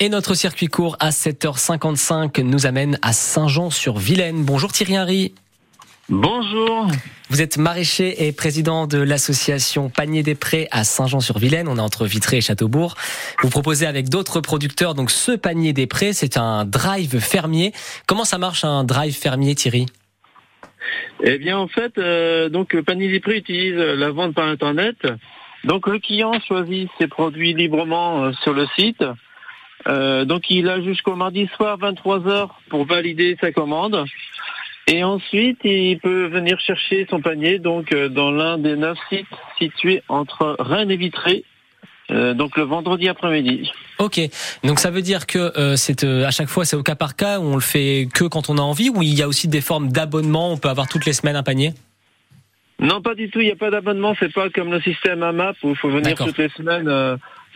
Et notre circuit court à 7h55 nous amène à Saint-Jean-sur-Vilaine. Bonjour Thierry Henry. Bonjour. Vous êtes maraîcher et président de l'association Panier des Prés à Saint-Jean-sur-Vilaine. On est entre Vitré et Châteaubourg. Vous proposez avec d'autres producteurs donc ce Panier des Prés. C'est un drive fermier. Comment ça marche un drive fermier, Thierry? Eh bien, en fait, euh, donc Panier des Prés utilise la vente par internet. Donc le client choisit ses produits librement euh, sur le site. Euh, donc il a jusqu'au mardi soir 23h pour valider sa commande. Et ensuite, il peut venir chercher son panier donc euh, dans l'un des neuf sites situés entre Rennes et Vitré, euh, donc le vendredi après-midi. Ok, donc ça veut dire que euh, c'est à chaque fois c'est au cas par cas, on le fait que quand on a envie, ou il y a aussi des formes d'abonnement, on peut avoir toutes les semaines un panier? Non, pas du tout. Il n'y a pas d'abonnement. C'est pas comme le système AMAP où il faut venir toutes les semaines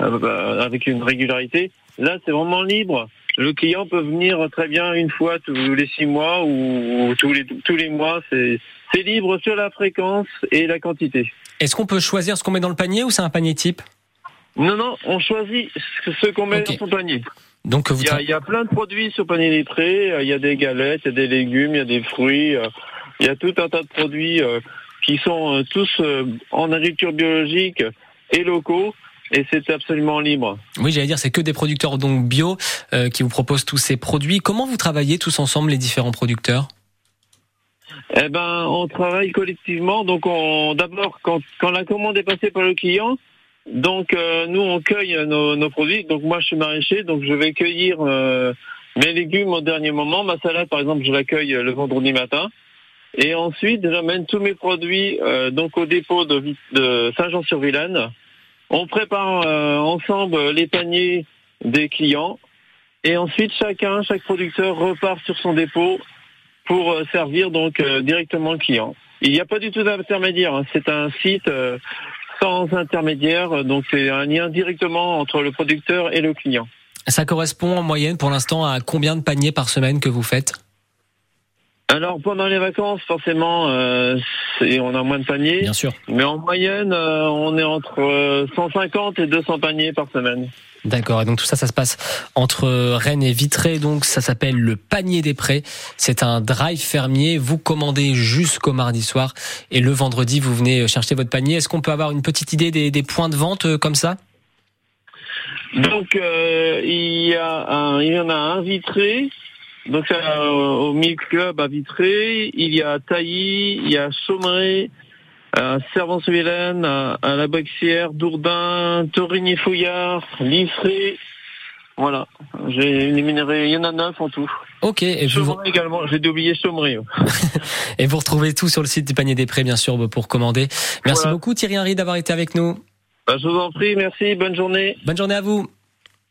avec une régularité. Là, c'est vraiment libre. Le client peut venir très bien une fois tous les six mois ou tous les tous les mois. C'est libre sur la fréquence et la quantité. Est-ce qu'on peut choisir ce qu'on met dans le panier ou c'est un panier type? Non, non, on choisit ce qu'on met dans son panier. Donc il, y a, il y, a, plein de produits sur panier lettré. Il y a des galettes, il y a des légumes, il y a des fruits. Euh, il y a tout un tas de produits euh, qui sont euh, tous en agriculture biologique et locaux et c'est absolument libre. Oui, j'allais dire, c'est que des producteurs donc bio euh, qui vous proposent tous ces produits. Comment vous travaillez tous ensemble, les différents producteurs? Eh ben, on travaille collectivement. Donc, on, d'abord, quand, quand la commande est passée par le client, donc euh, nous on cueille nos, nos, produits. Donc moi, je suis maraîcher, donc je vais cueillir euh, mes légumes au dernier moment. Ma salade, par exemple, je la cueille le vendredi matin. Et ensuite, j'amène tous mes produits donc au dépôt de, de Saint-Jean-sur-Vilaine on prépare euh, ensemble les paniers des clients et ensuite chacun, chaque producteur repart sur son dépôt pour euh, servir donc euh, directement le client. Il n'y a pas du tout d'intermédiaire. Hein. C'est un site sans intermédiaire, donc c'est un lien directement entre le producteur et le client. Ça correspond en moyenne pour l'instant à combien de paniers par semaine que vous faites? Alors pendant les vacances, forcément, euh, on a moins de paniers. Bien sûr. Mais en moyenne, euh, on est entre 150 euh, et 200 paniers par semaine. D'accord. Et donc tout ça, ça se passe entre Rennes et Vitré. Donc ça s'appelle le panier des prés. C'est un drive fermier. Vous commandez jusqu'au mardi soir et le vendredi, vous venez chercher votre panier. Est-ce qu'on peut avoir une petite idée des, des points de vente comme ça? Donc il y a un, il y en a un Vitré donc euh, au Mille Club à Vitré, il y a Tailly, il y a Chaumeray, à Servance-Vilaine, à, La Boxière, Dourdin, Torigny-Fouillard, Liffré. Voilà, j'ai énuméré, il y en a neuf en tout. Ok. Et vous... également, j'ai oublié Chaumeray. et vous retrouvez tout sur le site du panier des prêts, bien sûr, pour commander. Merci beaucoup Thierry Henry d'avoir été avec nous. Bah, je vous en prie, merci, bonne journée. Bonne journée à vous.